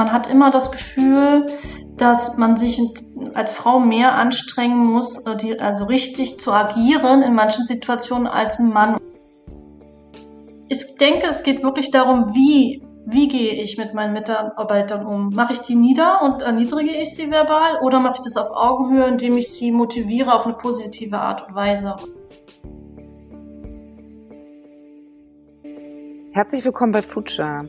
man hat immer das Gefühl, dass man sich als Frau mehr anstrengen muss, äh, also richtig zu agieren in manchen Situationen als ein Mann. Ich denke, es geht wirklich darum, wie, wie gehe ich mit meinen Mitarbeitern um? Mache ich die nieder und erniedrige ich sie verbal oder mache ich das auf Augenhöhe, indem ich sie motiviere auf eine positive Art und Weise? Herzlich willkommen bei Future.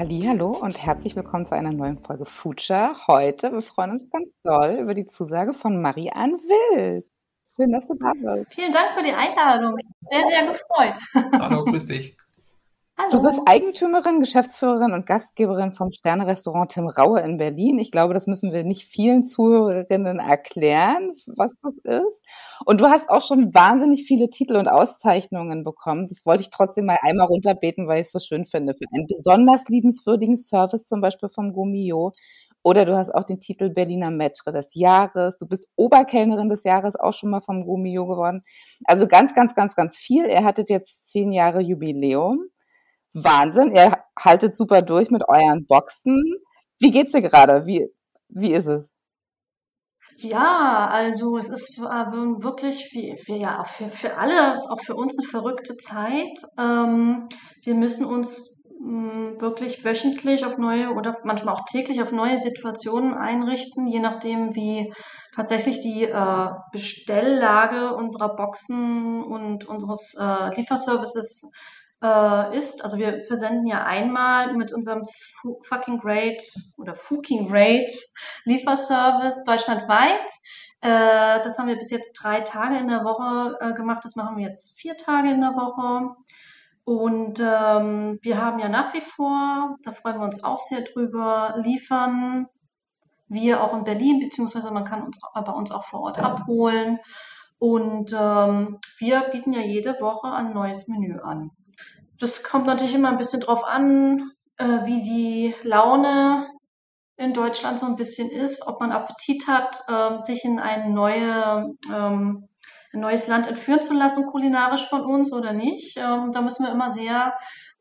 Hallo und herzlich willkommen zu einer neuen Folge Future. Heute, wir freuen uns ganz doll über die Zusage von Marianne Will. Schön, dass du da bist. Vielen Dank für die Einladung. Sehr, sehr gefreut. Hallo, grüß dich. Hallo. Du bist Eigentümerin, Geschäftsführerin und Gastgeberin vom Sterne-Restaurant Tim Raue in Berlin. Ich glaube, das müssen wir nicht vielen Zuhörerinnen erklären, was das ist. Und du hast auch schon wahnsinnig viele Titel und Auszeichnungen bekommen. Das wollte ich trotzdem mal einmal runterbeten, weil ich es so schön finde. Für einen besonders liebenswürdigen Service, zum Beispiel vom Gomio. Oder du hast auch den Titel Berliner Metre des Jahres. Du bist Oberkellnerin des Jahres auch schon mal vom Gomio geworden. Also ganz, ganz, ganz, ganz viel. Er hattet jetzt zehn Jahre Jubiläum. Wahnsinn, ihr haltet super durch mit euren Boxen. Wie geht's dir gerade? Wie, wie ist es? Ja, also es ist äh, wirklich wie, wie ja für, für alle, auch für uns eine verrückte Zeit. Ähm, wir müssen uns mh, hm, wirklich wöchentlich auf neue oder manchmal auch täglich auf neue Situationen einrichten, je nachdem, wie tatsächlich die äh, Bestelllage unserer Boxen und unseres äh, Lieferservices äh, ist. Also wir versenden ja einmal mit unserem fucking great oder fucking great Lieferservice deutschlandweit. Äh, das haben wir bis jetzt drei Tage in der Woche äh, gemacht. Das machen wir jetzt vier Tage in der Woche. Und ähm, wir haben ja nach wie vor, da freuen wir uns auch sehr drüber, liefern wir auch in Berlin, beziehungsweise man kann uns bei uns auch vor Ort abholen. Und ähm, wir bieten ja jede Woche ein neues Menü an. Das kommt natürlich immer ein bisschen drauf an, äh, wie die Laune in Deutschland so ein bisschen ist, ob man Appetit hat, äh, sich in ein, neue, ähm, ein neues Land entführen zu lassen, kulinarisch von uns oder nicht. Ähm, da müssen wir immer sehr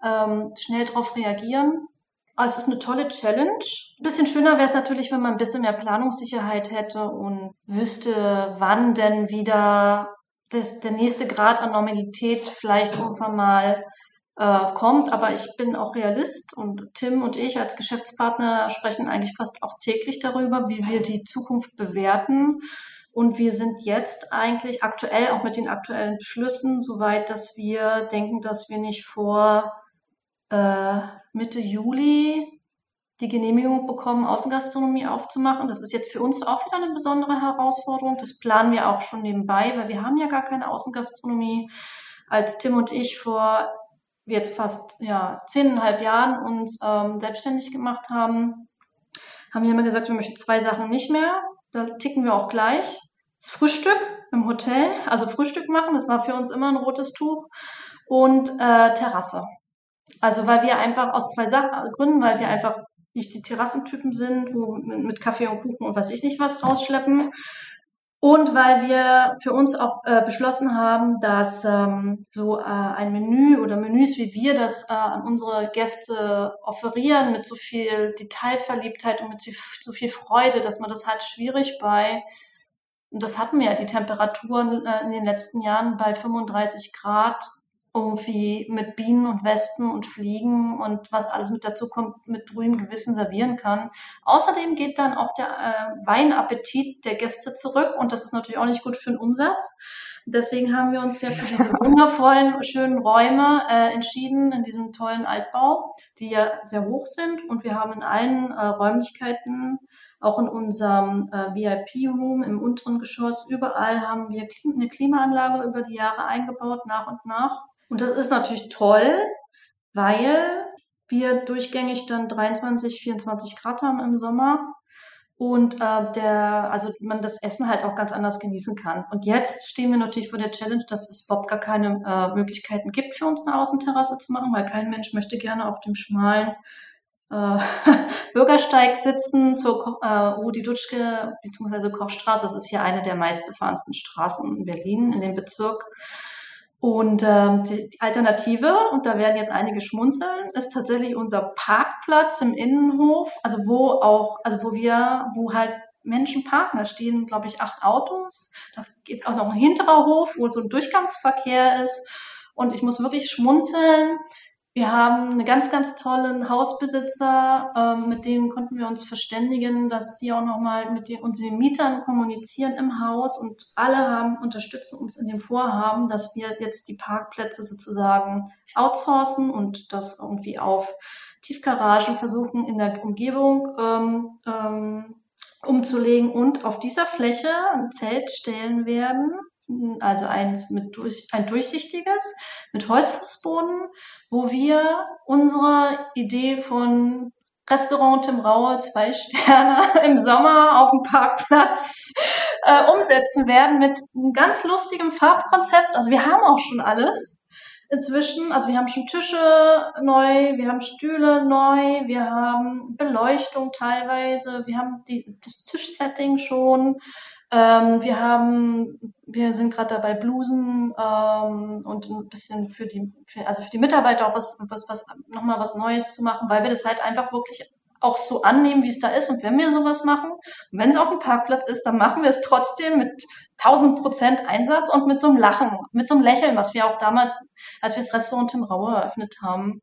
ähm, schnell drauf reagieren. Also es ist eine tolle Challenge. Ein bisschen schöner wäre es natürlich, wenn man ein bisschen mehr Planungssicherheit hätte und wüsste, wann denn wieder das, der nächste Grad an Normalität vielleicht irgendwann mal äh, kommt. Aber ich bin auch Realist und Tim und ich als Geschäftspartner sprechen eigentlich fast auch täglich darüber, wie wir die Zukunft bewerten. Und wir sind jetzt eigentlich aktuell auch mit den aktuellen Beschlüssen so weit, dass wir denken, dass wir nicht vor äh, Mitte Juli die Genehmigung bekommen, Außengastronomie aufzumachen. Das ist jetzt für uns auch wieder eine besondere Herausforderung. Das planen wir auch schon nebenbei, weil wir haben ja gar keine Außengastronomie. Als Tim und ich vor jetzt fast ja, zehneinhalb Jahren uns ähm, selbstständig gemacht haben, haben wir immer gesagt, wir möchten zwei Sachen nicht mehr. Da ticken wir auch gleich. Das Frühstück im Hotel, also Frühstück machen, das war für uns immer ein rotes Tuch. Und äh, Terrasse. Also weil wir einfach aus zwei Sachen, Gründen, weil wir einfach nicht die Terrassentypen sind, wo mit Kaffee und Kuchen und weiß ich nicht was rausschleppen. Und weil wir für uns auch äh, beschlossen haben, dass ähm, so äh, ein Menü oder Menüs, wie wir das äh, an unsere Gäste offerieren, mit so viel Detailverliebtheit und mit so, viel Freude, dass man das halt schwierig bei, und das hatten wir ja die Temperaturen äh, in den letzten Jahren bei 35 Grad irgendwie mit Bienen und Wespen und Fliegen und was alles mit dazu kommt, mit ruhigem Gewissen servieren kann. Außerdem geht dann auch der äh, Weinappetit der Gäste zurück und das ist natürlich auch nicht gut für den Umsatz. Deswegen haben wir uns ja für diese wundervollen, schönen Räume äh, entschieden, in diesem tollen Altbau, die ja sehr hoch sind. Und wir haben in allen äh, Räumlichkeiten, auch in unserem äh, VIP-Room im unteren Geschoss, überall haben wir eine Klimaanlage über die Jahre eingebaut, nach und nach. Und das ist natürlich toll, weil wir durchgängig dann 23, 24 Grad haben im Sommer. und äh, der, also man das Essen halt auch ganz anders genießen kann. Und jetzt stehen wir natürlich vor der Challenge, dass es überhaupt gar keine äh, Möglichkeiten gibt für uns eine Außenterrasse zu machen, weil kein Mensch möchte gerne auf dem schmalen äh, Bürgersteig sitzen zur äh, Rudi Dutschke bzw. Kochstraße. Das ist hier eine der meistbefahrensten Straßen in Berlin, in dem Bezirk. Und ähm, die, die Alternative, und da werden jetzt einige schmunzeln, ist tatsächlich unser Parkplatz im Innenhof, also wo auch, also wo wir, wo halt Menschen parken. Da stehen, glaube ich, acht Autos. Da geht auch noch ein hinterer Hof, wo so ein Durchgangsverkehr ist. Und ich muss wirklich schmunzeln. Wir haben einen ganz, ganz tollen Hausbesitzer, ähm, mit dem konnten wir uns verständigen, dass sie auch nochmal mit den, unseren Mietern kommunizieren im Haus und alle haben, unterstützen uns in dem Vorhaben, dass wir jetzt die Parkplätze sozusagen outsourcen und das irgendwie auf Tiefgaragen versuchen in der Umgebung ähm, ähm, umzulegen und auf dieser Fläche ein Zelt stellen werden, also eins mit durch, ein durchsichtiges mit Holzfußboden, wo wir unsere Idee von Restaurant Tim Raue, zwei Sterne im Sommer auf dem Parkplatz äh, umsetzen werden mit einem ganz lustigem Farbkonzept. Also wir haben auch schon alles inzwischen. Also wir haben schon Tische neu, wir haben Stühle neu, wir haben Beleuchtung teilweise, wir haben die, das Tischsetting schon. Ähm, wir haben, wir sind gerade dabei, Blusen ähm, und ein bisschen für die, für, also für die Mitarbeiter auch was, was, was nochmal was Neues zu machen, weil wir das halt einfach wirklich auch so annehmen, wie es da ist. Und wenn wir sowas machen, wenn es auf dem Parkplatz ist, dann machen wir es trotzdem mit 1000 Prozent Einsatz und mit so einem Lachen, mit so einem Lächeln, was wir auch damals, als wir das Restaurant Tim Raue eröffnet haben,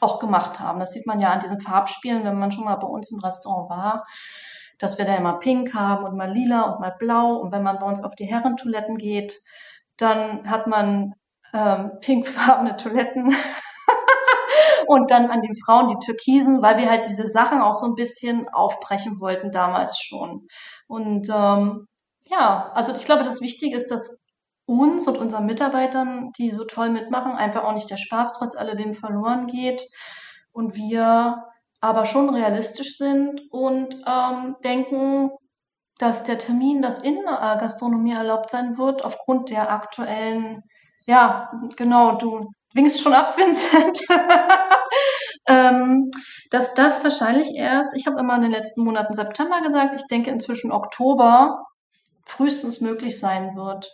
auch gemacht haben. Das sieht man ja an diesen Farbspielen, wenn man schon mal bei uns im Restaurant war dass wir da immer pink haben und mal lila und mal blau. Und wenn man bei uns auf die Herrentoiletten geht, dann hat man ähm, pinkfarbene Toiletten. und dann an den Frauen die Türkisen, weil wir halt diese Sachen auch so ein bisschen aufbrechen wollten damals schon. Und ähm, ja, also ich glaube, das Wichtige ist, dass uns und unseren Mitarbeitern, die so toll mitmachen, einfach auch nicht der Spaß trotz alledem verloren geht und wir aber schon realistisch sind und ähm, denken, dass der Termin, das in äh, Gastronomie erlaubt sein wird, aufgrund der aktuellen, ja, genau, du winkst schon ab, Vincent, ähm, dass das wahrscheinlich erst, ich habe immer in den letzten Monaten September gesagt, ich denke inzwischen Oktober frühestens möglich sein wird.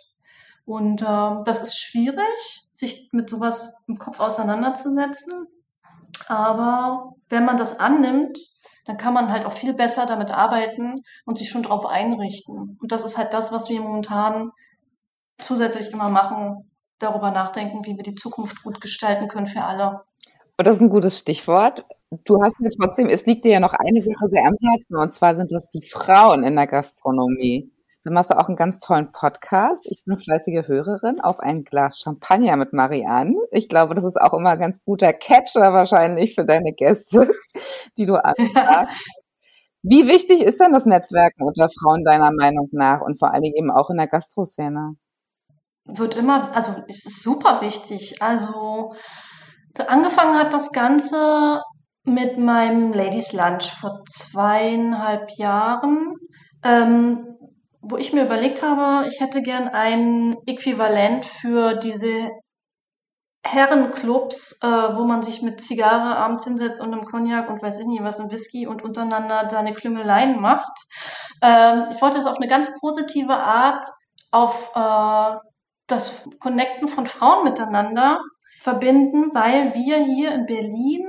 Und äh, das ist schwierig, sich mit sowas im Kopf auseinanderzusetzen. Aber wenn man das annimmt, dann kann man halt auch viel besser damit arbeiten und sich schon darauf einrichten. Und das ist halt das, was wir momentan zusätzlich immer machen, darüber nachdenken, wie wir die Zukunft gut gestalten können für alle. Und das ist ein gutes Stichwort. Du hast mir trotzdem, es liegt dir ja noch eine Sache sehr am Herzen, und zwar sind das die Frauen in der Gastronomie. Dann machst du auch einen ganz tollen Podcast. Ich bin fleißige Hörerin auf ein Glas Champagner mit Marianne. Ich glaube, das ist auch immer ein ganz guter Catcher wahrscheinlich für deine Gäste, die du anfragst. Wie wichtig ist denn das Netzwerken unter Frauen deiner Meinung nach und vor allen Dingen eben auch in der Gastroszene? Wird immer, also es ist super wichtig. Also angefangen hat das Ganze mit meinem Ladies Lunch vor zweieinhalb Jahren. Ähm, wo ich mir überlegt habe, ich hätte gern ein Äquivalent für diese Herrenclubs, äh, wo man sich mit Zigarre abends hinsetzt und einem Cognac und weiß ich nicht was, ein Whisky und untereinander seine Klüngeleien macht. Ähm, ich wollte es auf eine ganz positive Art auf äh, das Connecten von Frauen miteinander verbinden, weil wir hier in Berlin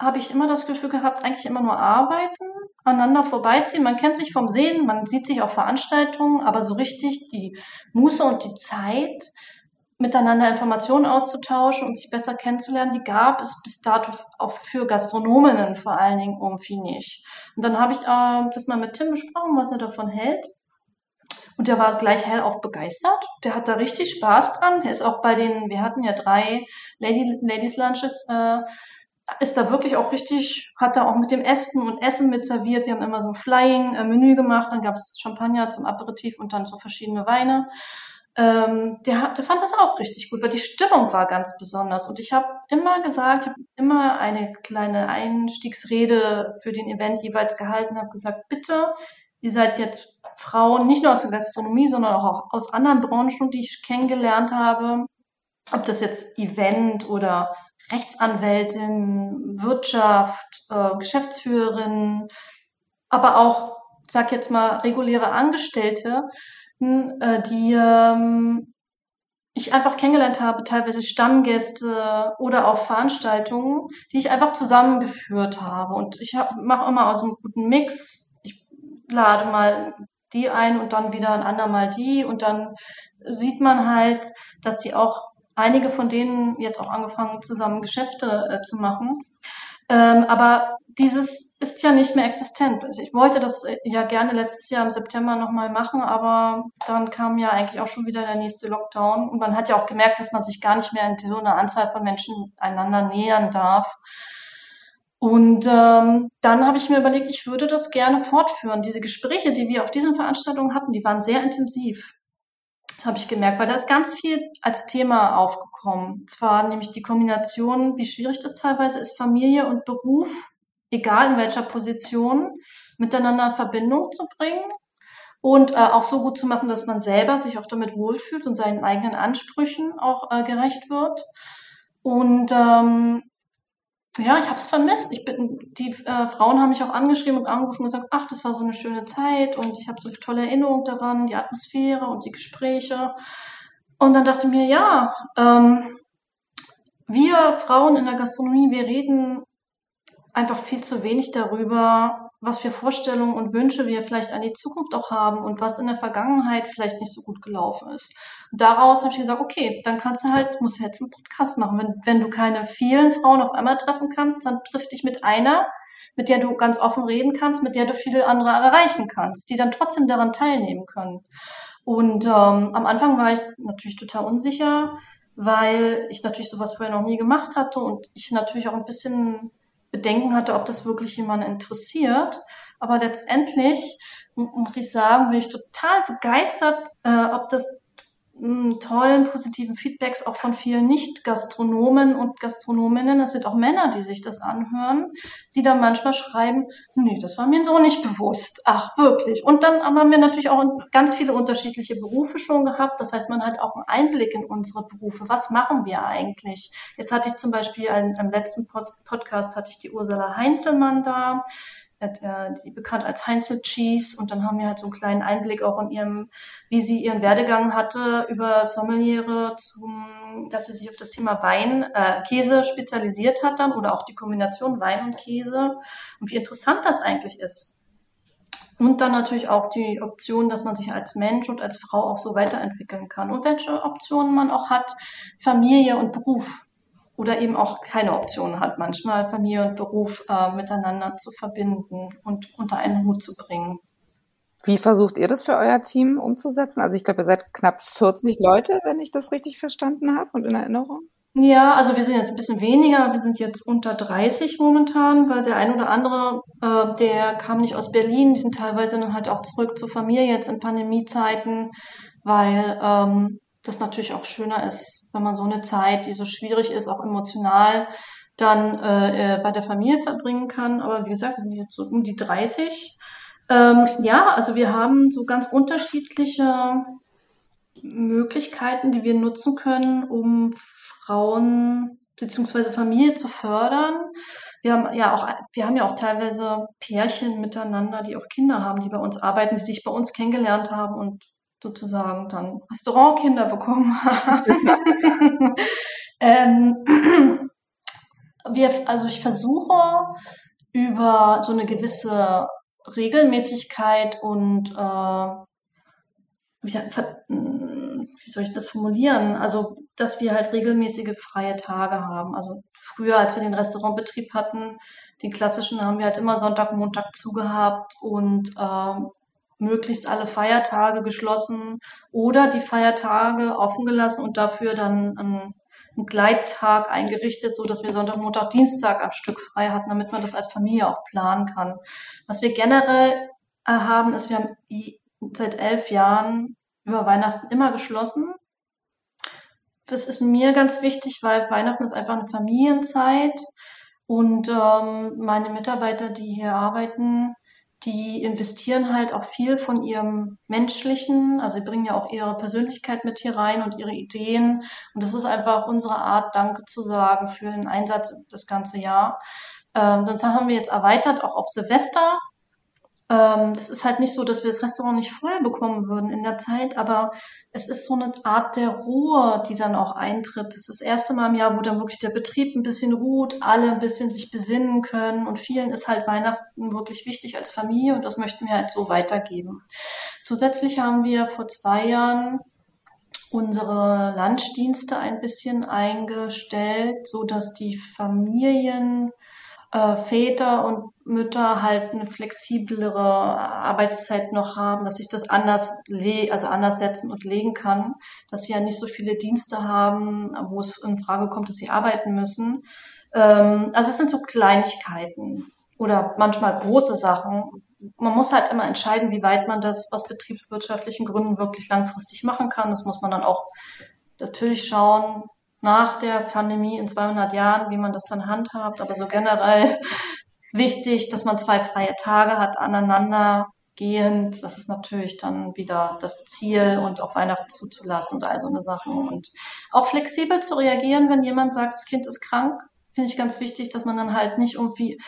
habe ich immer das Gefühl gehabt, eigentlich immer nur arbeiten, aneinander vorbeiziehen. Man kennt sich vom Sehen, man sieht sich auf Veranstaltungen, aber so richtig die Muße und die Zeit, miteinander Informationen auszutauschen und sich besser kennenzulernen, die gab es bis dato auch für Gastronominnen vor allen Dingen irgendwie nicht. Und dann habe ich äh, das mal mit Tim besprochen, was er davon hält. Und der war gleich hellauf begeistert. Der hat da richtig Spaß dran. Er ist auch bei den, wir hatten ja drei Lady, Ladies Lunches, äh, ist da wirklich auch richtig, hat da auch mit dem Essen und Essen mit serviert. Wir haben immer so ein Flying-Menü gemacht, dann gab es Champagner zum Aperitif und dann so verschiedene Weine. ähm, der, der fand das auch richtig gut, weil die Stimmung war ganz besonders. Und ich habe immer gesagt, ich habe immer eine kleine Einstiegsrede für den Event jeweils gehalten, habe gesagt, bitte, ihr seid jetzt Frauen, nicht nur aus der Gastronomie, sondern auch aus anderen Branchen, die ich kennengelernt habe, ob das jetzt Event oder Rechtsanwältin, Wirtschaft, äh, Geschäftsführerin, aber auch, sag jetzt mal, reguläre Angestellte, äh, die ähm, ich einfach kennengelernt habe, teilweise Stammgäste oder auch Veranstaltungen, die ich einfach zusammengeführt habe. Und ich mache immer aus einem guten Mix. Ich lade mal die ein und dann wieder ein andermal die und dann sieht man halt, dass die auch einige von denen jetzt auch angefangen zusammen Geschäfte äh, zu machen. Ähm, aber dieses ist ja nicht mehr existent. Also ich wollte das äh, ja gerne letztes Jahr im September nochmal machen, aber dann kam ja eigentlich auch schon wieder der nächste Lockdown und man hat ja auch gemerkt, dass man sich gar nicht mehr in so einer Anzahl von Menschen einander nähern darf. Und ähm, dann habe ich mir überlegt, ich würde das gerne fortführen. Diese Gespräche, die wir auf diesen Veranstaltungen hatten, die waren sehr intensiv. Habe ich gemerkt, weil da ist ganz viel als Thema aufgekommen. Zwar nämlich die Kombination, wie schwierig das teilweise ist, Familie und Beruf, egal in welcher Position, miteinander in Verbindung zu bringen und äh, auch so gut zu machen, dass man selber sich auch damit wohlfühlt und seinen eigenen Ansprüchen auch äh, gerecht wird. Und ähm, ja, ich habe es vermisst. Ich bin, die äh, Frauen haben mich auch angeschrieben und angerufen und gesagt, ach, das war so eine schöne Zeit und ich habe so tolle Erinnerungen daran, die Atmosphäre und die Gespräche. Und dann dachte ich mir, ja, ähm, wir Frauen in der Gastronomie, wir reden einfach viel zu wenig darüber, was für Vorstellungen und Wünsche wir vielleicht an die Zukunft auch haben und was in der Vergangenheit vielleicht nicht so gut gelaufen ist. Und daraus habe ich gesagt, okay, dann kannst du halt, musst du jetzt einen Podcast machen. Wenn, wenn du keine vielen Frauen auf einmal treffen kannst, dann triff dich mit einer, mit der du ganz offen reden kannst, mit der du viele andere erreichen kannst, die dann trotzdem daran teilnehmen können. Und ähm, am Anfang war ich natürlich total unsicher, weil ich natürlich sowas vorher noch nie gemacht hatte und ich natürlich auch ein bisschen Bedenken hatte, ob das wirklich jemanden interessiert. Aber letztendlich muss ich sagen, bin ich total begeistert, äh, ob das tollen positiven Feedbacks auch von vielen Nicht-Gastronomen und Gastronominnen. Es sind auch Männer, die sich das anhören, die dann manchmal schreiben, nee, das war mir so nicht bewusst. Ach, wirklich. Und dann haben wir natürlich auch ganz viele unterschiedliche Berufe schon gehabt. Das heißt, man hat auch einen Einblick in unsere Berufe. Was machen wir eigentlich? Jetzt hatte ich zum Beispiel am letzten Post Podcast hatte ich die Ursula Heinzelmann da die bekannt als Heinzel Cheese und dann haben wir halt so einen kleinen Einblick auch in ihrem, wie sie ihren Werdegang hatte über Sommeliere zum, dass sie sich auf das Thema Wein, äh, Käse spezialisiert hat dann oder auch die Kombination Wein und Käse und wie interessant das eigentlich ist. Und dann natürlich auch die Option, dass man sich als Mensch und als Frau auch so weiterentwickeln kann und welche Optionen man auch hat, Familie und Beruf oder eben auch keine Option hat, manchmal Familie und Beruf äh, miteinander zu verbinden und unter einen Hut zu bringen. Wie versucht ihr das für euer Team umzusetzen? Also ich glaube, ihr seid knapp 40 Leute, wenn ich das richtig verstanden habe und in Erinnerung. Ja, also wir sind jetzt ein bisschen weniger. Wir sind jetzt unter 30 momentan, weil der ein oder andere, äh, der kam nicht aus Berlin. Die sind teilweise dann halt auch zurück zur Familie jetzt in Pandemiezeiten, weil ähm, das natürlich auch schöner ist, wenn man so eine Zeit, die so schwierig ist, auch emotional, dann äh, äh bei der Familie verbringen kann. Aber wie gesagt, wir sind jetzt so um die 30. Ähm, ja, also wir haben so ganz unterschiedliche Möglichkeiten, die wir nutzen können, um Frauen bzw. Familie zu fördern. Wir haben ja auch, wir haben ja auch teilweise Pärchen miteinander, die auch Kinder haben, die bei uns arbeiten, die sich bei uns kennengelernt haben und sozusagen dann Restaurantkinder bekommen haben. ähm, wir, also ich versuche über so eine gewisse Regelmäßigkeit und äh, wie, wie soll ich das formulieren? Also, dass wir halt regelmäßige freie Tage haben. Also früher, als wir den Restaurantbetrieb hatten, den klassischen, haben wir halt immer Sonntag, Montag zugehabt und äh, möglichst alle Feiertage geschlossen oder die Feiertage offen gelassen und dafür dann einen, einen Gleittag eingerichtet, so dass wir Sonntag, Montag, Dienstag am Stück frei hatten, damit man das als Familie auch planen kann. Was wir generell äh, haben, ist, wir haben seit elf Jahren über Weihnachten immer geschlossen. Das ist mir ganz wichtig, weil Weihnachten ist einfach eine Familienzeit und ähm, meine Mitarbeiter, die hier arbeiten, die investieren halt auch viel von ihrem menschlichen, also sie bringen ja auch ihre Persönlichkeit mit hier rein und ihre Ideen. Und das ist einfach unsere Art, Danke zu sagen für den Einsatz das ganze Jahr. Ähm, das haben wir jetzt erweitert, auch auf Silvester. Ähm, das ist halt nicht so, dass wir das Restaurant nicht voll bekommen würden in der Zeit, aber es ist so eine Art der Ruhe, die dann auch eintritt. Das ist das erste Mal im Jahr, wo dann wirklich der Betrieb ein bisschen ruht, alle ein bisschen sich besinnen können und vielen ist halt Weihnachten wirklich wichtig als Familie und das möchten wir halt so weitergeben. Zusätzlich haben wir vor zwei Jahren unsere Landdienste ein bisschen eingestellt, so dass die Familien äh, Väter und Mütter halt eine flexiblere Arbeitszeit noch haben, dass ich das anders le also anders setzen und legen kann, dass sie ja nicht so viele Dienste haben, wo es in Frage kommt, dass sie arbeiten müssen. Ähm, also es sind so Kleinigkeiten oder manchmal große Sachen. Man muss halt immer entscheiden, wie weit man das aus betriebswirtschaftlichen Gründen wirklich langfristig machen kann. Das muss man dann auch natürlich schauen, nach der Pandemie in 200 Jahren, wie man das dann handhabt. Aber so generell wichtig, dass man zwei freie Tage hat aneinander gehend. Das ist natürlich dann wieder das Ziel und auch Weihnachten zuzulassen und all so eine Sachen. Und auch flexibel zu reagieren, wenn jemand sagt, das Kind ist krank, finde ich ganz wichtig, dass man dann halt nicht irgendwie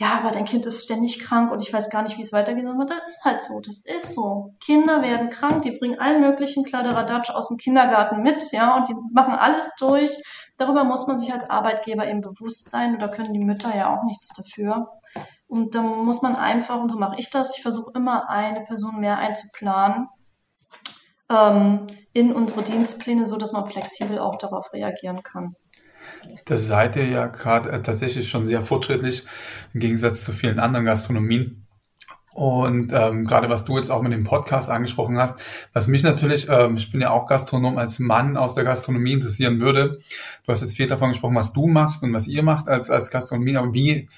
ja, aber dein Kind ist ständig krank und ich weiß gar nicht, wie es weitergeht. Aber das ist halt so, das ist so. Kinder werden krank, die bringen allen möglichen Kladderadatsch aus dem Kindergarten mit, ja, und die machen alles durch. Darüber muss man sich als Arbeitgeber eben bewusst sein und da können die Mütter ja auch nichts dafür. Und da muss man einfach, und so mache ich das, ich versuche immer eine Person mehr einzuplanen ähm, in unsere Dienstpläne, so dass man flexibel auch darauf reagieren kann. Da seid ihr ja gerade äh, tatsächlich schon sehr fortschrittlich im Gegensatz zu vielen anderen Gastronomien. Und ähm, gerade was du jetzt auch mit dem Podcast angesprochen hast, was mich natürlich, ähm, ich bin ja auch Gastronom als Mann aus der Gastronomie interessieren würde. Du hast jetzt viel davon gesprochen, was du machst und was ihr macht als, als Gastronomie, aber wie,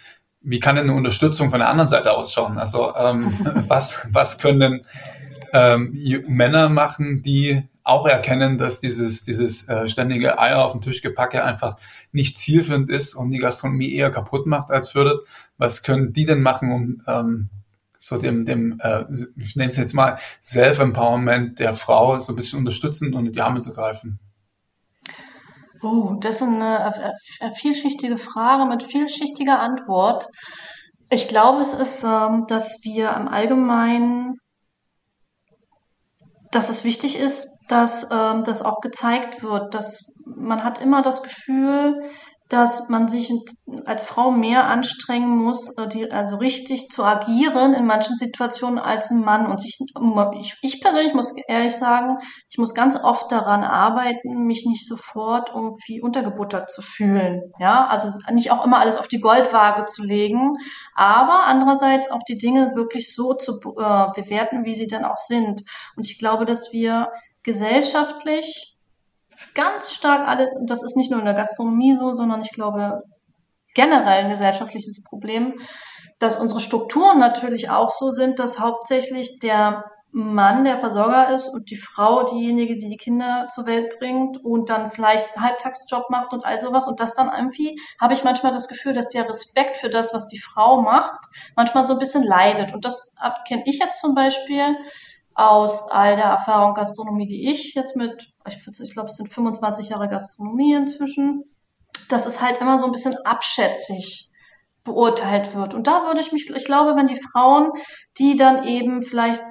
wie kann denn eine Unterstützung von der anderen Seite ausschauen? Also ähm, was, was können denn ähm, Männer machen, die auch erkennen, dass dieses, dieses äh, ständige Eier auf den Tisch gepacke einfach nicht zielführend ist und die Gastronomie eher kaputt macht als fördert. Was können die denn machen, um ähm, so dem, dem äh, ich nenne es jetzt mal, Self-Empowerment der Frau so ein bisschen unterstützen und in die Arme zu greifen? Oh, das ist eine, eine vielschichtige Frage mit vielschichtiger Antwort. Ich glaube, es ist, ähm, dass wir im Allgemeinen dass es wichtig ist, dass ähm, das auch gezeigt wird, dass man hat immer das Gefühl, dass man sich als Frau mehr anstrengen muss, äh, die, also richtig zu agieren in manchen Situationen als ein Mann. Und ich, ich persönlich muss ehrlich sagen, ich muss ganz oft daran arbeiten, mich nicht sofort irgendwie untergebuttert zu fühlen. Ja, also nicht auch immer alles auf die Goldwaage zu legen, aber andererseits auch die Dinge wirklich so zu äh, bewerten, wie sie dann auch sind. Und ich glaube, dass wir gesellschaftlich ganz stark alle, das ist nicht nur in der Gastronomie so, sondern ich glaube generell ein gesellschaftliches Problem, dass unsere Strukturen natürlich auch so sind, dass hauptsächlich der Mann der Versorger ist und die Frau diejenige, die die Kinder zur Welt bringt und dann vielleicht einen Halbtagsjob macht und all sowas. Und das dann irgendwie habe ich manchmal das Gefühl, dass der Respekt für das, was die Frau macht, manchmal so ein bisschen leidet. Und das kenne ich jetzt zum Beispiel aus all der Erfahrung Gastronomie, die ich jetzt mit ich, ich glaube, es sind 25 Jahre Gastronomie inzwischen, dass es halt immer so ein bisschen abschätzig beurteilt wird. Und da würde ich mich, ich glaube, wenn die Frauen, die dann eben vielleicht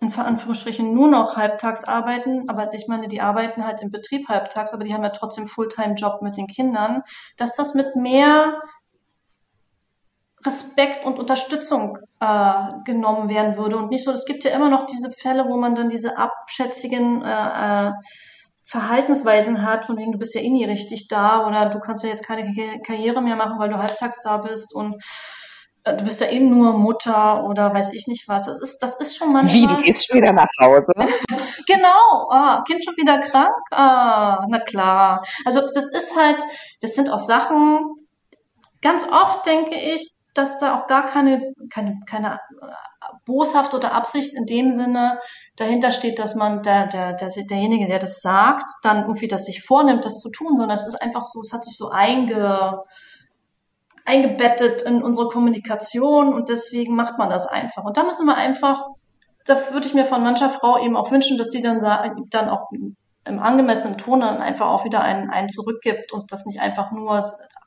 in Anführungsstrichen nur noch halbtags arbeiten, aber ich meine, die arbeiten halt im Betrieb halbtags, aber die haben ja trotzdem Fulltime-Job mit den Kindern, dass das mit mehr Respekt und Unterstützung äh, genommen werden würde und nicht so, es gibt ja immer noch diese Fälle, wo man dann diese abschätzigen äh, äh, Verhaltensweisen hat, von wegen du bist ja eh nie richtig da oder du kannst ja jetzt keine Karriere mehr machen, weil du halbtags da bist und äh, du bist ja eh nur Mutter oder weiß ich nicht was. Das ist, das ist schon manchmal. Wie, du gehst schon wieder nach Hause? genau, ah, Kind schon wieder krank? Ah, na klar. Also das ist halt, das sind auch Sachen, ganz oft denke ich, dass da auch gar keine, keine, keine boshaft oder Absicht in dem Sinne dahinter steht, dass man der, der, der, derjenige, der das sagt, dann irgendwie das sich vornimmt, das zu tun, sondern es ist einfach so, es hat sich so einge, eingebettet in unsere Kommunikation und deswegen macht man das einfach. Und da müssen wir einfach, da würde ich mir von mancher Frau eben auch wünschen, dass die dann, dann auch im angemessenen Ton dann einfach auch wieder einen, einen zurückgibt und das nicht einfach nur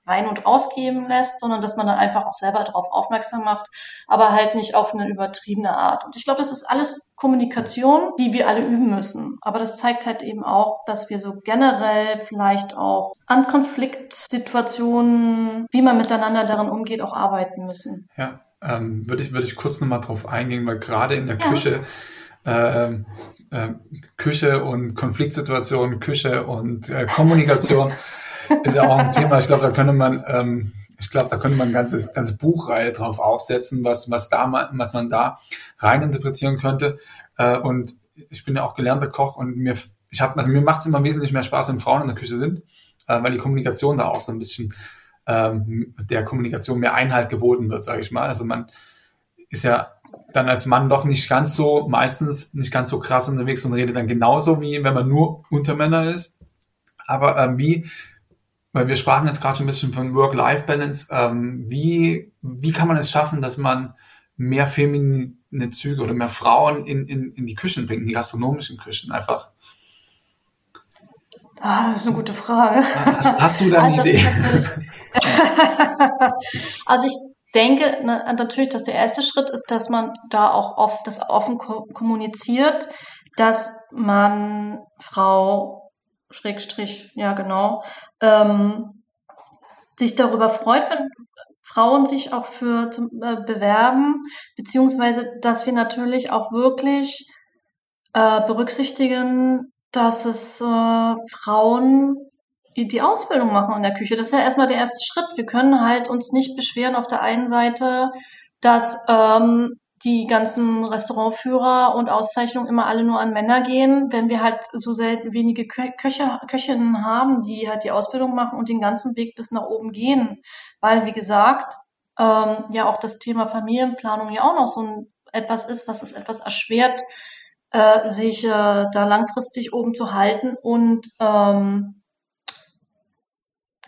rein und rausgeben lässt, sondern dass man dann einfach auch selber darauf aufmerksam macht, aber halt nicht auf eine übertriebene Art. Und ich glaube, das ist alles Kommunikation, die wir alle üben müssen. Aber das zeigt halt eben auch, dass wir so generell vielleicht auch an Konfliktsituationen, wie man miteinander darin umgeht, auch arbeiten müssen. Ja, ähm, würde ich, würde ich kurz nochmal drauf eingehen, weil gerade in der ja. Küche äh, äh, Küche und Konfliktsituationen, Küche und äh, Kommunikation ist ja auch ein Thema. Ich glaube, da könnte man, ähm, ich glaube, da könnte man ein ganzes, ganze Buchreihe drauf aufsetzen, was, was da, was man da rein interpretieren könnte. Äh, und ich bin ja auch gelernter Koch und mir, ich habe, also mir macht es immer wesentlich mehr Spaß, wenn Frauen in der Küche sind, äh, weil die Kommunikation da auch so ein bisschen ähm, der Kommunikation mehr Einhalt geboten wird, sage ich mal. Also man ist ja dann als Mann doch nicht ganz so, meistens nicht ganz so krass unterwegs und redet dann genauso wie wenn man nur unter Männer ist. Aber ähm, wie weil wir sprachen jetzt gerade schon ein bisschen von Work-Life-Balance. Ähm, wie, wie kann man es schaffen, dass man mehr feminine Züge oder mehr Frauen in, in, in die Küchen bringt, in die gastronomischen Küchen einfach? Ah, das ist eine gute Frage. Hast, hast du da eine also, Idee? also ich denke natürlich, dass der erste Schritt ist, dass man da auch oft das offen kommuniziert, dass man Frau Schrägstrich, ja genau, ähm, sich darüber freut, wenn Frauen sich auch für zum, äh, bewerben, beziehungsweise dass wir natürlich auch wirklich äh, berücksichtigen, dass es äh, Frauen die Ausbildung machen in der Küche. Das ist ja erstmal der erste Schritt. Wir können halt uns nicht beschweren auf der einen Seite, dass ähm, die ganzen Restaurantführer und Auszeichnungen immer alle nur an Männer gehen, wenn wir halt so selten wenige Köche, Köchinnen haben, die halt die Ausbildung machen und den ganzen Weg bis nach oben gehen. Weil, wie gesagt, ähm, ja auch das Thema Familienplanung ja auch noch so ein, etwas ist, was es etwas erschwert, äh, sich äh, da langfristig oben zu halten und ähm,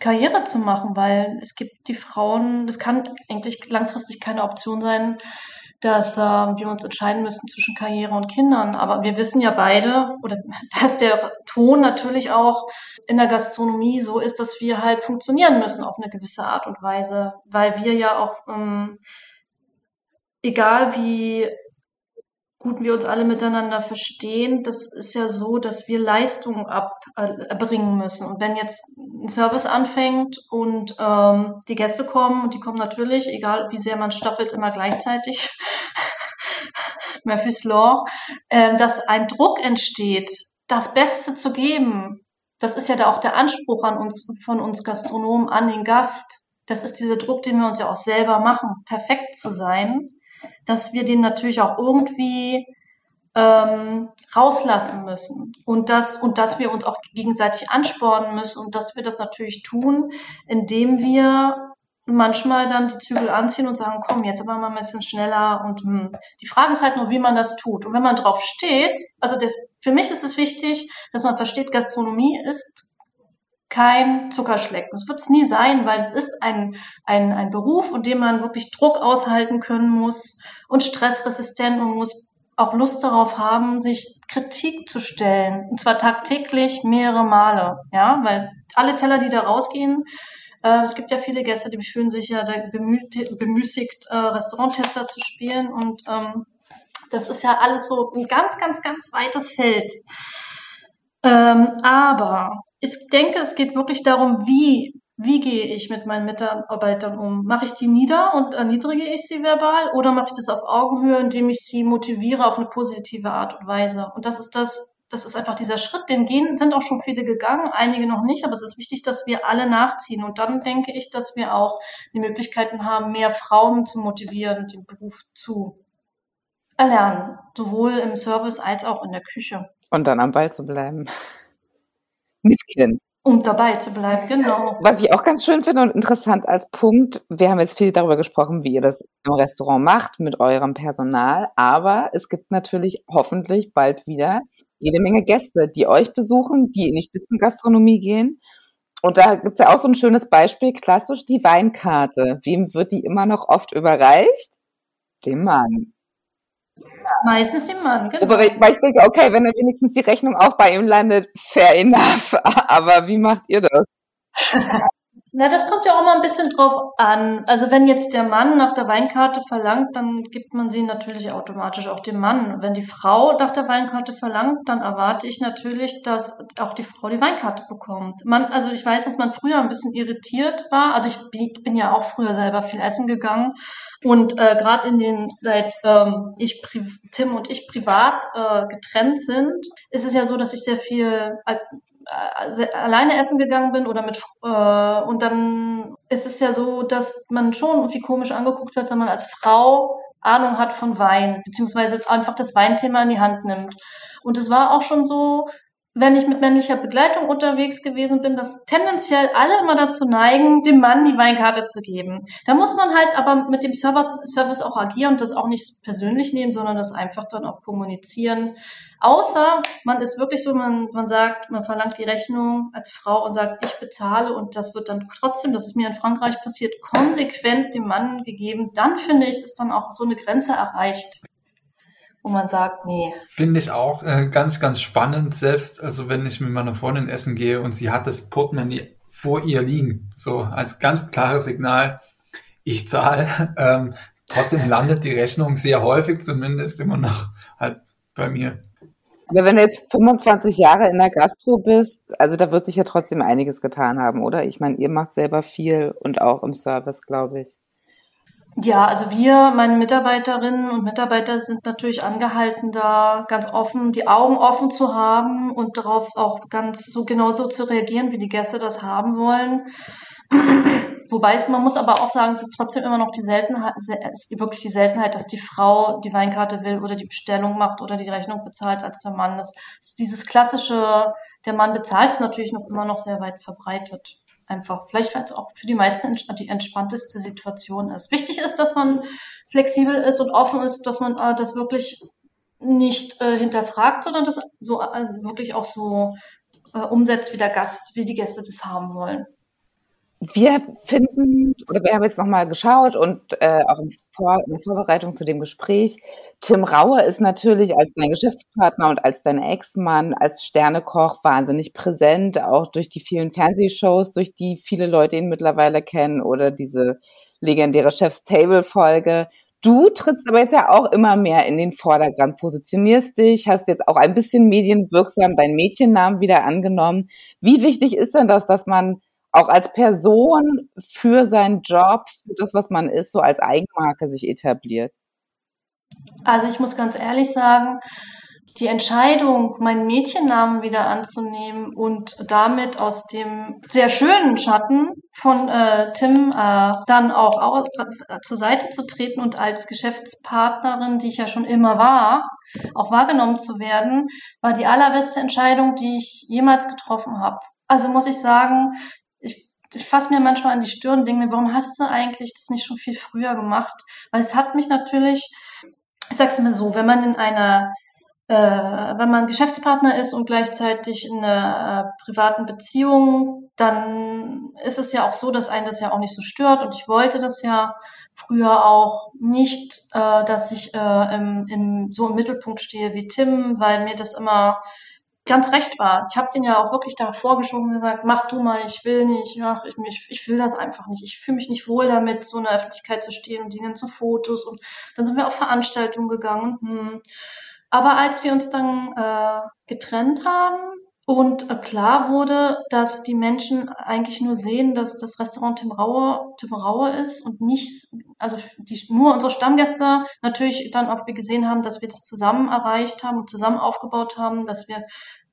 Karriere zu machen, weil es gibt die Frauen, das kann eigentlich langfristig keine Option sein, dass äh, wir uns entscheiden müssen zwischen Karriere und Kindern. Aber wir wissen ja beide, oder dass der Ton natürlich auch in der Gastronomie so ist, dass wir halt funktionieren müssen auf eine gewisse Art und Weise, weil wir ja auch, ähm, egal wie gut wir uns alle miteinander verstehen, das ist ja so, dass wir Leistungen erbringen müssen. Und wenn jetzt ein Service anfängt und ähm, die Gäste kommen, und die kommen natürlich, egal wie sehr man staffelt, immer gleichzeitig, Murphy's Law, äh, dass ein Druck entsteht, das Beste zu geben. Das ist ja da auch der Anspruch an uns, von uns Gastronomen an den Gast. Das ist dieser Druck, den wir uns ja auch selber machen, perfekt zu sein dass wir den natürlich auch irgendwie ähm, rauslassen müssen und dass und dass wir uns auch gegenseitig anspornen müssen und dass wir das natürlich tun, indem wir manchmal dann die Zügel anziehen und sagen, komm, jetzt aber mal ein bisschen schneller und hm. die Frage ist halt nur, wie man das tut. Und wenn man drauf steht, also der, für mich ist es wichtig, dass man versteht, Gastronomie ist kein Zuckerschlecken. Das wird es nie sein, weil es ist ein, ein, ein Beruf, in dem man wirklich Druck aushalten können muss und stressresistent und muss auch Lust darauf haben, sich Kritik zu stellen. Und zwar tagtäglich mehrere Male. Ja, weil alle Teller, die da rausgehen, äh, es gibt ja viele Gäste, die fühlen sich ja bemüht, bemüßigt, äh, Restauranttester zu spielen. Und ähm, das ist ja alles so ein ganz, ganz, ganz weites Feld. Ähm, aber ich denke, es geht wirklich darum, wie, wie gehe ich mit meinen Mitarbeitern um? Mache ich die nieder und erniedrige ich sie verbal oder mache ich das auf Augenhöhe, indem ich sie motiviere auf eine positive Art und Weise? Und das ist das, das ist einfach dieser Schritt, den gehen, sind auch schon viele gegangen, einige noch nicht, aber es ist wichtig, dass wir alle nachziehen. Und dann denke ich, dass wir auch die Möglichkeiten haben, mehr Frauen zu motivieren, den Beruf zu erlernen, sowohl im Service als auch in der Küche. Und dann am Ball zu bleiben. Mit Kind. Um dabei zu bleiben, genau. Was ich auch ganz schön finde und interessant als Punkt, wir haben jetzt viel darüber gesprochen, wie ihr das im Restaurant macht mit eurem Personal, aber es gibt natürlich hoffentlich bald wieder jede Menge Gäste, die euch besuchen, die in die Spitzengastronomie gehen. Und da gibt's ja auch so ein schönes Beispiel, klassisch die Weinkarte. Wem wird die immer noch oft überreicht? Dem Mann. Meistens dem Mann, genau. Aber weil ich denke, okay, wenn dann wenigstens die Rechnung auch bei ihm landet, fair enough. Aber wie macht ihr das? Na, das kommt ja auch mal ein bisschen drauf an. Also wenn jetzt der Mann nach der Weinkarte verlangt, dann gibt man sie natürlich automatisch auch dem Mann. Wenn die Frau nach der Weinkarte verlangt, dann erwarte ich natürlich, dass auch die Frau die Weinkarte bekommt. Man, also ich weiß, dass man früher ein bisschen irritiert war. Also ich bin ja auch früher selber viel essen gegangen und äh, gerade in den seit ähm, ich Tim und ich privat äh, getrennt sind, ist es ja so, dass ich sehr viel alleine essen gegangen bin oder mit äh, und dann ist es ja so, dass man schon irgendwie komisch angeguckt wird, wenn man als Frau Ahnung hat von Wein, beziehungsweise einfach das Weinthema in die Hand nimmt. Und es war auch schon so, wenn ich mit männlicher Begleitung unterwegs gewesen bin, dass tendenziell alle immer dazu neigen, dem Mann die Weinkarte zu geben. Da muss man halt aber mit dem Service, auch agieren und das auch nicht persönlich nehmen, sondern das einfach dann auch kommunizieren. Außer man ist wirklich so, man, man sagt, man verlangt die Rechnung als Frau und sagt, ich bezahle und das wird dann trotzdem, das ist mir in Frankreich passiert, konsequent dem Mann gegeben. Dann finde ich, ist dann auch so eine Grenze erreicht wo man sagt, nee. Finde ich auch äh, ganz, ganz spannend, selbst also wenn ich mit meiner Freundin essen gehe und sie hat das Portemonnaie vor ihr liegen, so als ganz klares Signal, ich zahle. Ähm, trotzdem landet die Rechnung sehr häufig zumindest immer noch halt bei mir. Aber wenn du jetzt 25 Jahre in der Gastro bist, also da wird sich ja trotzdem einiges getan haben, oder? Ich meine, ihr macht selber viel und auch im Service, glaube ich. Ja, also wir, meine Mitarbeiterinnen und Mitarbeiter sind natürlich angehalten, da ganz offen die Augen offen zu haben und darauf auch ganz so genauso zu reagieren, wie die Gäste das haben wollen. Wobei es, man muss aber auch sagen, es ist trotzdem immer noch die Seltenheit, wirklich die Seltenheit, dass die Frau die Weinkarte will oder die Bestellung macht oder die Rechnung bezahlt als der Mann. Das ist dieses klassische, der Mann bezahlt es natürlich noch immer noch sehr weit verbreitet einfach, vielleicht weil es auch für die meisten die entspannteste Situation ist. Wichtig ist, dass man flexibel ist und offen ist, dass man äh, das wirklich nicht äh, hinterfragt, sondern das so äh, wirklich auch so äh, umsetzt, wie der Gast, wie die Gäste das haben wollen. Wir finden, oder wir haben jetzt nochmal geschaut und äh, auch in, Vor in der Vorbereitung zu dem Gespräch, Tim Raue ist natürlich als dein Geschäftspartner und als dein Ex-Mann, als Sternekoch wahnsinnig präsent, auch durch die vielen Fernsehshows, durch die viele Leute ihn mittlerweile kennen oder diese legendäre Chef's Table-Folge. Du trittst aber jetzt ja auch immer mehr in den Vordergrund, positionierst dich, hast jetzt auch ein bisschen medienwirksam deinen Mädchennamen wieder angenommen. Wie wichtig ist denn das, dass man auch als Person für seinen Job, für das, was man ist, so als Eigenmarke sich etabliert? Also ich muss ganz ehrlich sagen, die Entscheidung, meinen Mädchennamen wieder anzunehmen und damit aus dem sehr schönen Schatten von äh, Tim äh, dann auch aus, zur Seite zu treten und als Geschäftspartnerin, die ich ja schon immer war, auch wahrgenommen zu werden, war die allerbeste Entscheidung, die ich jemals getroffen habe. Also muss ich sagen, ich fasse mir manchmal an die Stirn und denke mir, warum hast du eigentlich das nicht schon viel früher gemacht? Weil es hat mich natürlich, ich sag's mal so, wenn man in einer, äh, wenn man Geschäftspartner ist und gleichzeitig in einer äh, privaten Beziehung, dann ist es ja auch so, dass einen das ja auch nicht so stört. Und ich wollte das ja früher auch nicht, äh, dass ich äh, im, im, so im Mittelpunkt stehe wie Tim, weil mir das immer ganz recht war. Ich habe den ja auch wirklich da vorgeschoben und gesagt, mach du mal, ich will nicht, ach, ich, ich, ich will das einfach nicht. Ich fühle mich nicht wohl damit, so in der Öffentlichkeit zu stehen und die ganzen Fotos. Und dann sind wir auf Veranstaltungen gegangen. Hm. Aber als wir uns dann äh, getrennt haben und äh, klar wurde, dass die Menschen eigentlich nur sehen, dass das Restaurant Tim Raue, Tim Raue ist und nicht, also die, nur unsere Stammgäste natürlich dann auch wir gesehen haben, dass wir das zusammen erreicht haben zusammen aufgebaut haben, dass wir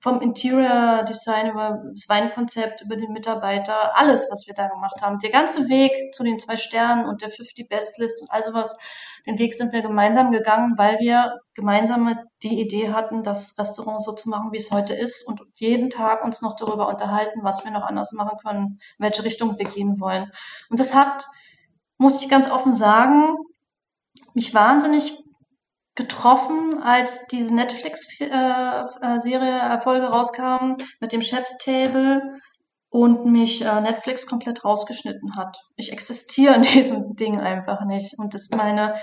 vom Interior Design über das Weinkonzept, über den Mitarbeiter, alles, was wir da gemacht haben. Der ganze Weg zu den zwei Sternen und der 50 Best List und all sowas, den Weg sind wir gemeinsam gegangen, weil wir gemeinsam die Idee hatten, das Restaurant so zu machen, wie es heute ist und jeden Tag uns noch darüber unterhalten, was wir noch anders machen können, in welche Richtung wir gehen wollen. Und das hat, muss ich ganz offen sagen, mich wahnsinnig getroffen, als diese Netflix-Serie äh, Erfolge rauskam mit dem Chef's Table und mich äh, Netflix komplett rausgeschnitten hat. Ich existiere in diesem Ding einfach nicht. Und das meine,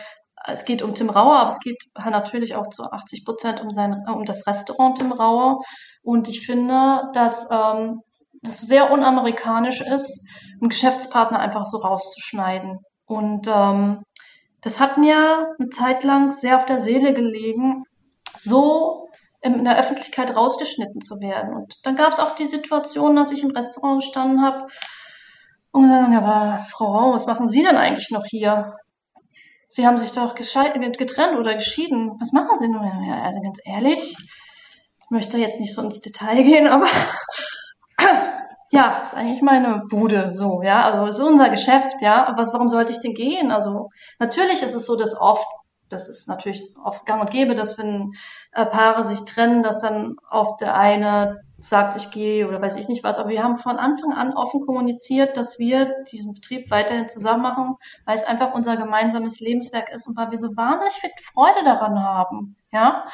es geht um Tim Rauer, aber es geht natürlich auch zu 80 Prozent um sein, um das Restaurant Tim Rauer. Und ich finde, dass ähm, das sehr unamerikanisch ist, einen Geschäftspartner einfach so rauszuschneiden. Und ähm, das hat mir eine Zeit lang sehr auf der Seele gelegen, so in der Öffentlichkeit rausgeschnitten zu werden. Und dann gab es auch die Situation, dass ich im Restaurant gestanden habe und gesagt habe, ja, Frau Rau, was machen Sie denn eigentlich noch hier? Sie haben sich doch getrennt oder geschieden. Was machen Sie nun? Ja, also ganz ehrlich, ich möchte jetzt nicht so ins Detail gehen, aber ja, ist eigentlich meine Bude, so, ja, also ist unser Geschäft, ja, was, warum sollte ich denn gehen? Also natürlich ist es so, dass oft, das ist natürlich oft gang und gäbe, dass wenn äh, Paare sich trennen, dass dann oft der eine sagt, ich gehe oder weiß ich nicht was, aber wir haben von Anfang an offen kommuniziert, dass wir diesen Betrieb weiterhin zusammen machen, weil es einfach unser gemeinsames Lebenswerk ist und weil wir so wahnsinnig viel Freude daran haben, ja.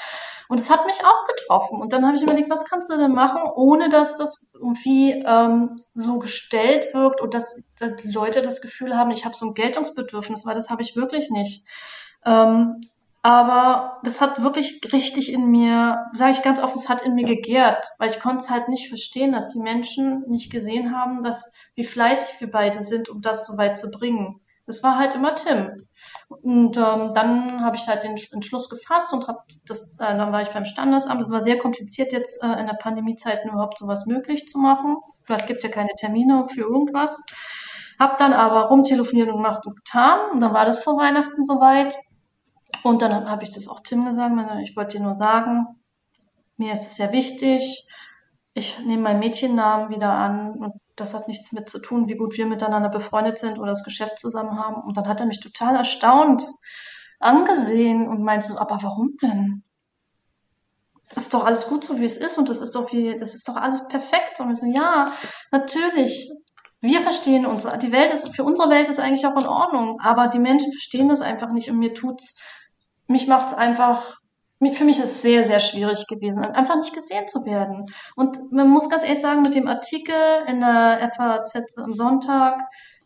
Und es hat mich auch getroffen. Und dann habe ich überlegt, was kannst du denn machen, ohne dass das irgendwie ähm, so gestellt wirkt und dass, dass die Leute das Gefühl haben, ich habe so ein Geltungsbedürfnis, weil das habe ich wirklich nicht. Ähm, aber das hat wirklich richtig in mir, sage ich ganz offen, es hat in mir gegärt, weil ich konnte es halt nicht verstehen, dass die Menschen nicht gesehen haben, dass wie fleißig wir beide sind, um das so weit zu bringen. Das war halt immer Tim. Und ähm, dann habe ich halt den Entschluss gefasst und habe das, äh, dann war ich beim Standesamt. Es war sehr kompliziert jetzt äh, in der Pandemiezeit überhaupt sowas möglich zu machen. Es gibt ja keine Termine für irgendwas. Hab dann aber rumtelefoniert und gemacht und getan. Und dann war das vor Weihnachten soweit. Und dann habe ich das auch Tim gesagt. Ich wollte dir nur sagen, mir ist das sehr wichtig. Ich nehme meinen Mädchennamen wieder an und das hat nichts mit zu tun, wie gut wir miteinander befreundet sind oder das Geschäft zusammen haben. Und dann hat er mich total erstaunt angesehen und meinte so, aber warum denn? Das ist doch alles gut so, wie es ist und das ist doch wie, das ist doch alles perfekt. Und wir so, ja, natürlich. Wir verstehen uns. Die Welt ist, für unsere Welt ist eigentlich auch in Ordnung. Aber die Menschen verstehen das einfach nicht und mir tut's, mich macht's einfach für mich ist es sehr, sehr schwierig gewesen, einfach nicht gesehen zu werden. Und man muss ganz ehrlich sagen, mit dem Artikel in der FAZ am Sonntag,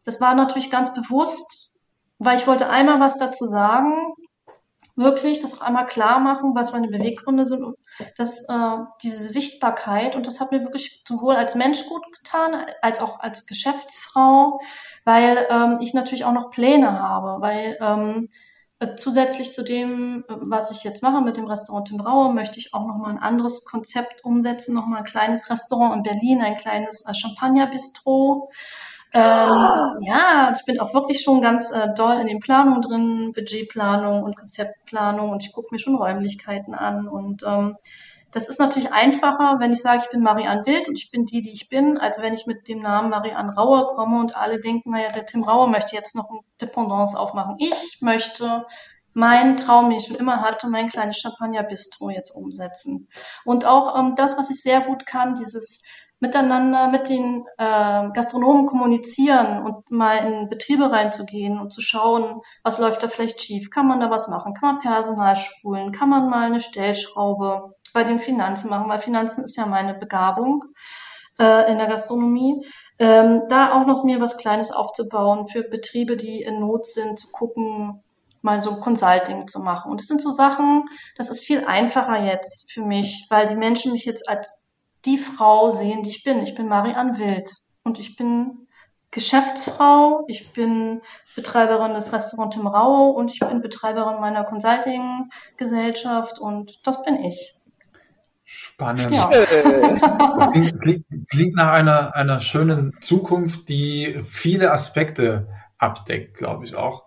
das war natürlich ganz bewusst, weil ich wollte einmal was dazu sagen, wirklich das auch einmal klar machen, was meine Beweggründe sind, dass äh, diese Sichtbarkeit und das hat mir wirklich sowohl als Mensch gut getan, als auch als Geschäftsfrau, weil ähm, ich natürlich auch noch Pläne habe, weil ähm, äh, zusätzlich zu dem, äh, was ich jetzt mache mit dem Restaurant Tim Raue, möchte ich auch nochmal ein anderes Konzept umsetzen, nochmal ein kleines Restaurant in Berlin, ein kleines äh, Champagner-Bistro. Ähm, ja, ich bin auch wirklich schon ganz äh, doll in den Planungen drin, Budgetplanung und Konzeptplanung und ich gucke mir schon Räumlichkeiten an und ähm, das ist natürlich einfacher, wenn ich sage, ich bin Marianne Wild und ich bin die, die ich bin, als wenn ich mit dem Namen Marianne Rauer komme und alle denken, naja, der Tim Rauer möchte jetzt noch eine Dependance aufmachen. Ich möchte meinen Traum, den ich schon immer hatte, mein kleines Champagner-Bistro jetzt umsetzen. Und auch ähm, das, was ich sehr gut kann, dieses miteinander mit den äh, Gastronomen kommunizieren und mal in Betriebe reinzugehen und zu schauen, was läuft da vielleicht schief, kann man da was machen, kann man Personal schulen, kann man mal eine Stellschraube bei den Finanzen machen, weil Finanzen ist ja meine Begabung äh, in der Gastronomie. Ähm, da auch noch mir was Kleines aufzubauen für Betriebe, die in Not sind, zu gucken, mal so Consulting zu machen. Und das sind so Sachen, das ist viel einfacher jetzt für mich, weil die Menschen mich jetzt als die Frau sehen, die ich bin. Ich bin Marianne Wild und ich bin Geschäftsfrau, ich bin Betreiberin des Restaurants Tim Rau und ich bin Betreiberin meiner Consulting-Gesellschaft und das bin ich. Spannend. Ja. Das klingt, klingt, klingt, nach einer, einer schönen Zukunft, die viele Aspekte abdeckt, glaube ich auch.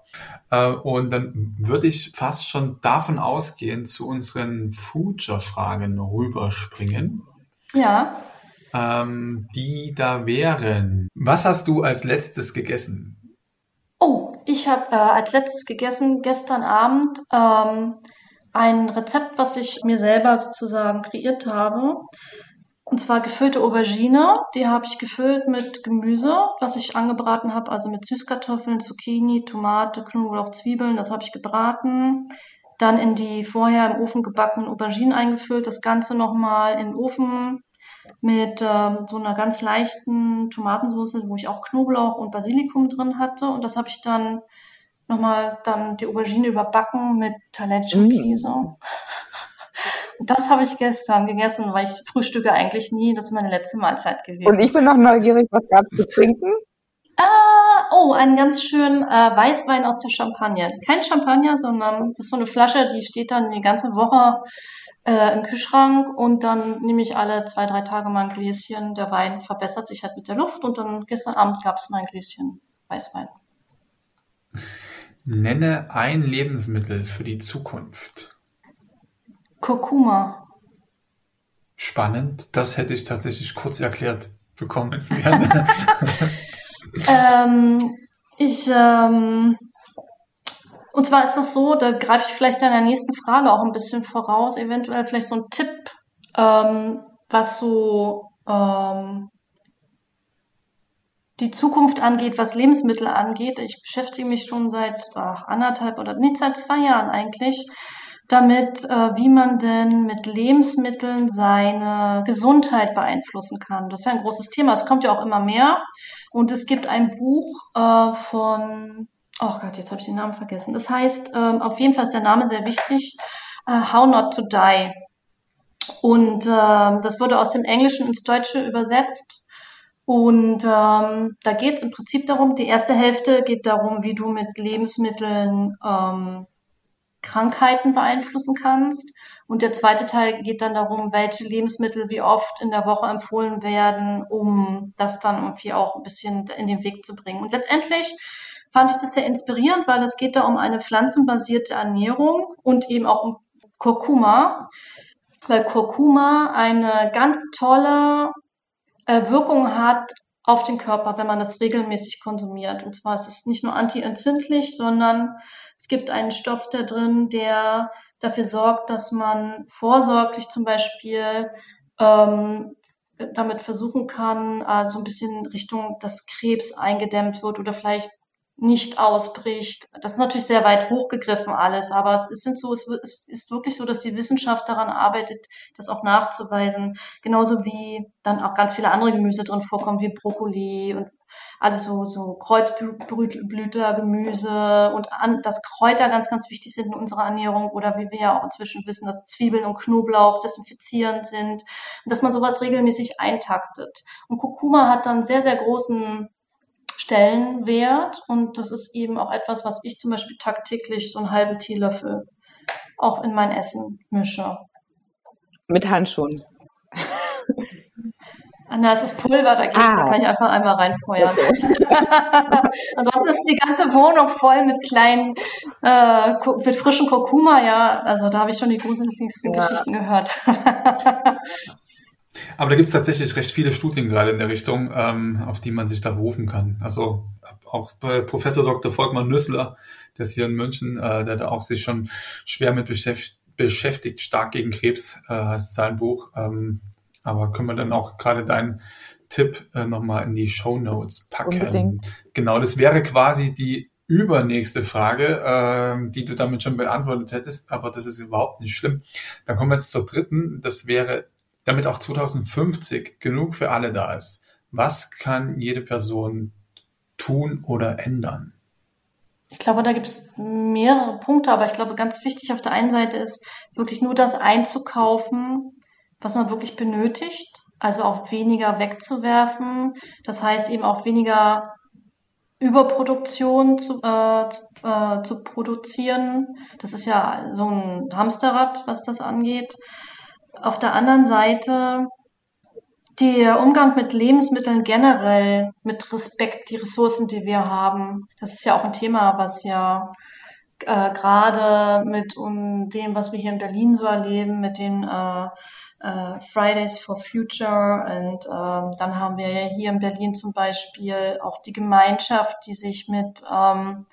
Äh, und dann würde ich fast schon davon ausgehen, zu unseren Future-Fragen rüberspringen. Ja. Ähm, die da wären. Was hast du als letztes gegessen? Oh, ich habe äh, als letztes gegessen gestern Abend ähm, ein Rezept, was ich mir selber sozusagen kreiert habe. Und zwar gefüllte Aubergine. Die habe ich gefüllt mit Gemüse, was ich angebraten habe, also mit Süßkartoffeln, Zucchini, Tomate, Knoblauch, Zwiebeln. Das habe ich gebraten. Dann in die vorher im Ofen gebackenen Auberginen eingefüllt. Das Ganze nochmal in den Ofen mit ähm, so einer ganz leichten Tomatensauce, wo ich auch Knoblauch und Basilikum drin hatte. Und das habe ich dann nochmal dann die Aubergine überbacken mit Taleggio-Käse. Mm. Das habe ich gestern gegessen, weil ich frühstücke eigentlich nie. Das ist meine letzte Mahlzeit gewesen. Und ich bin noch neugierig, was gab es zu trinken? Ah, oh, einen ganz schönen äh, Weißwein aus der Champagne. Kein Champagner, sondern das ist so eine Flasche, die steht dann die ganze Woche äh, im Kühlschrank und dann nehme ich alle zwei, drei Tage mal ein Gläschen. Der Wein verbessert sich halt mit der Luft und dann gestern Abend gab es mal ein Gläschen Weißwein. Nenne ein Lebensmittel für die Zukunft. Kurkuma. Spannend, das hätte ich tatsächlich kurz erklärt bekommen. ähm, ich, ähm, und zwar ist das so, da greife ich vielleicht deiner nächsten Frage auch ein bisschen voraus, eventuell vielleicht so ein Tipp, ähm, was so ähm, die Zukunft angeht, was Lebensmittel angeht. Ich beschäftige mich schon seit ach, anderthalb oder nicht seit zwei Jahren eigentlich damit, äh, wie man denn mit Lebensmitteln seine Gesundheit beeinflussen kann. Das ist ja ein großes Thema. Es kommt ja auch immer mehr. Und es gibt ein Buch äh, von, oh Gott, jetzt habe ich den Namen vergessen. Das heißt, ähm, auf jeden Fall ist der Name sehr wichtig, uh, How Not to Die. Und äh, das wurde aus dem Englischen ins Deutsche übersetzt. Und ähm, da geht es im Prinzip darum, die erste Hälfte geht darum, wie du mit Lebensmitteln ähm, Krankheiten beeinflussen kannst. Und der zweite Teil geht dann darum, welche Lebensmittel wie oft in der Woche empfohlen werden, um das dann irgendwie auch ein bisschen in den Weg zu bringen. Und letztendlich fand ich das sehr inspirierend, weil es geht da um eine pflanzenbasierte Ernährung und eben auch um Kurkuma, weil Kurkuma eine ganz tolle Wirkung hat auf den Körper, wenn man das regelmäßig konsumiert. Und zwar ist es nicht nur antientzündlich, sondern es gibt einen Stoff da drin, der dafür sorgt, dass man vorsorglich zum Beispiel ähm, damit versuchen kann, äh, so ein bisschen Richtung, dass Krebs eingedämmt wird oder vielleicht nicht ausbricht. Das ist natürlich sehr weit hochgegriffen alles, aber es ist, so, es ist wirklich so, dass die Wissenschaft daran arbeitet, das auch nachzuweisen. Genauso wie dann auch ganz viele andere Gemüse drin vorkommen, wie Brokkoli und also so, so Kreuzblütergemüse und an, dass Kräuter ganz, ganz wichtig sind in unserer Ernährung oder wie wir ja auch inzwischen wissen, dass Zwiebeln und Knoblauch desinfizierend sind, dass man sowas regelmäßig eintaktet. Und Kurkuma hat dann sehr, sehr großen Stellenwert und das ist eben auch etwas, was ich zum Beispiel tagtäglich so einen halben Teelöffel auch in mein Essen mische. Mit Handschuhen. Na, es ist Pulver, da geht's, ah. da kann ich einfach einmal reinfeuern. Ansonsten ist die ganze Wohnung voll mit kleinen, äh, mit frischen Kurkuma, ja. Also da habe ich schon die gruseligsten ja. Geschichten gehört. Aber da gibt es tatsächlich recht viele Studien gerade in der Richtung, ähm, auf die man sich da berufen kann. Also auch bei Professor Dr. Volkmar Nüssler, der ist hier in München, äh, der da auch sich schon schwer mit beschäftigt, beschäftigt stark gegen Krebs, äh, heißt sein Buch. Ähm, aber können wir dann auch gerade deinen Tipp äh, nochmal in die Show Notes packen? Unbedingt. Genau, das wäre quasi die übernächste Frage, äh, die du damit schon beantwortet hättest, aber das ist überhaupt nicht schlimm. Dann kommen wir jetzt zur dritten. Das wäre, damit auch 2050 genug für alle da ist. Was kann jede Person tun oder ändern? Ich glaube, da gibt es mehrere Punkte, aber ich glaube, ganz wichtig auf der einen Seite ist wirklich nur das einzukaufen, was man wirklich benötigt, also auch weniger wegzuwerfen. Das heißt eben auch weniger Überproduktion zu, äh, äh, zu produzieren. Das ist ja so ein Hamsterrad, was das angeht. Auf der anderen Seite der Umgang mit Lebensmitteln generell, mit Respekt, die Ressourcen, die wir haben. Das ist ja auch ein Thema, was ja äh, gerade mit um, dem, was wir hier in Berlin so erleben, mit den äh, äh, Fridays for Future und ähm, dann haben wir hier in Berlin zum Beispiel auch die Gemeinschaft, die sich mit ähm,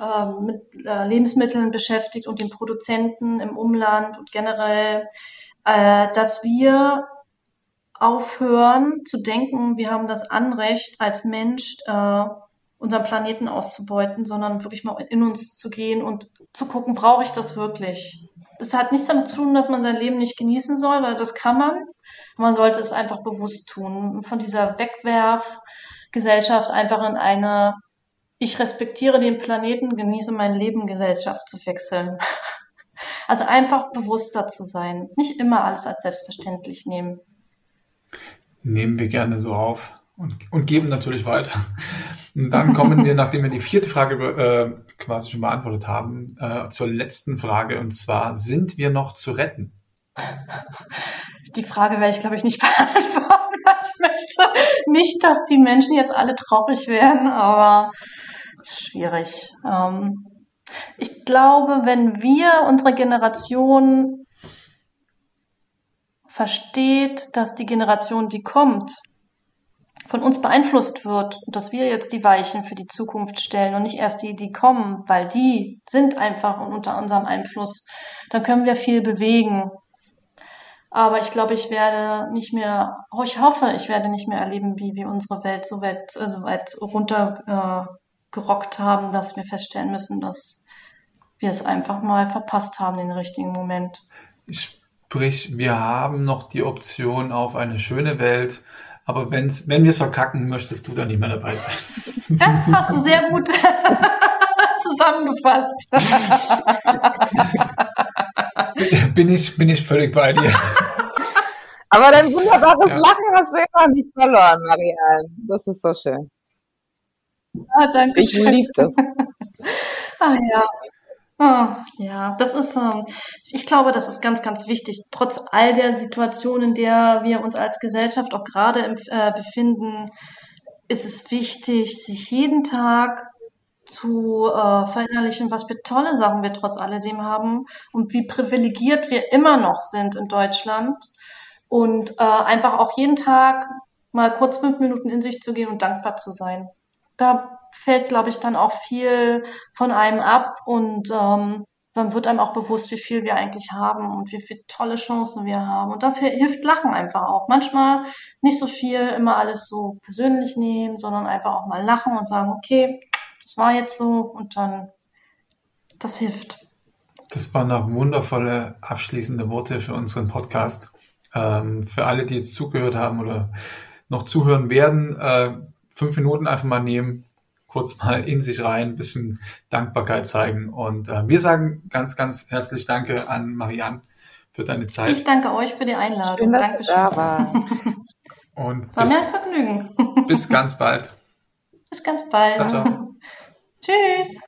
ähm, mit äh, Lebensmitteln beschäftigt und den Produzenten im Umland und generell, äh, dass wir aufhören zu denken, wir haben das Anrecht als Mensch, äh, unseren Planeten auszubeuten, sondern wirklich mal in uns zu gehen und zu gucken, brauche ich das wirklich? Das hat nichts damit zu tun, dass man sein Leben nicht genießen soll, weil das kann man. Man sollte es einfach bewusst tun. Von dieser Wegwerfgesellschaft einfach in eine ich respektiere den Planeten, genieße mein Leben Gesellschaft zu wechseln. Also einfach bewusster zu sein. Nicht immer alles als selbstverständlich nehmen. Nehmen wir gerne so auf und, und geben natürlich weiter. Und dann kommen wir, nachdem wir die vierte Frage äh, quasi schon beantwortet haben, äh, zur letzten Frage. Und zwar, sind wir noch zu retten? Die Frage werde ich, glaube ich, nicht beantworten. Ich möchte nicht, dass die Menschen jetzt alle traurig werden, aber schwierig. Ähm, ich glaube, wenn wir unsere Generation versteht, dass die Generation, die kommt, von uns beeinflusst wird dass wir jetzt die Weichen für die Zukunft stellen und nicht erst die, die kommen, weil die sind einfach unter unserem Einfluss, dann können wir viel bewegen. Aber ich glaube, ich werde nicht mehr, ich hoffe, ich werde nicht mehr erleben, wie wir unsere Welt so weit, äh, so weit runter äh, haben, dass wir feststellen müssen, dass wir es einfach mal verpasst haben, den richtigen Moment. Sprich, wir haben noch die Option auf eine schöne Welt, aber wenn's, wenn wir es verkacken, möchtest du dann nicht mehr dabei sein. Das hast du sehr gut zusammengefasst. bin, ich, bin ich völlig bei dir. Aber dein wunderbares ja. Lachen hast du immer nicht verloren, Marianne. Das ist so schön. Ah, danke ich liebe das. ah ja. Oh, ja, das ist, ähm, ich glaube, das ist ganz, ganz wichtig. Trotz all der Situationen, in der wir uns als Gesellschaft auch gerade äh, befinden, ist es wichtig, sich jeden Tag zu äh, verinnerlichen, was für tolle Sachen wir trotz alledem haben und wie privilegiert wir immer noch sind in Deutschland. Und äh, einfach auch jeden Tag mal kurz fünf Minuten in sich zu gehen und dankbar zu sein da fällt, glaube ich, dann auch viel von einem ab und ähm, dann wird einem auch bewusst, wie viel wir eigentlich haben und wie viele tolle Chancen wir haben. Und dafür hilft Lachen einfach auch. Manchmal nicht so viel immer alles so persönlich nehmen, sondern einfach auch mal lachen und sagen, okay, das war jetzt so und dann, das hilft. Das waren auch wundervolle abschließende Worte für unseren Podcast. Ähm, für alle, die jetzt zugehört haben oder noch zuhören werden, äh, fünf Minuten einfach mal nehmen, kurz mal in sich rein, ein bisschen Dankbarkeit zeigen. Und äh, wir sagen ganz, ganz herzlich Danke an Marianne für deine Zeit. Ich danke euch für die Einladung. Schön, dass Dankeschön. Da war. Und war bis, mir ein Vergnügen. bis ganz bald. Bis ganz bald. Ciao, ciao. Tschüss.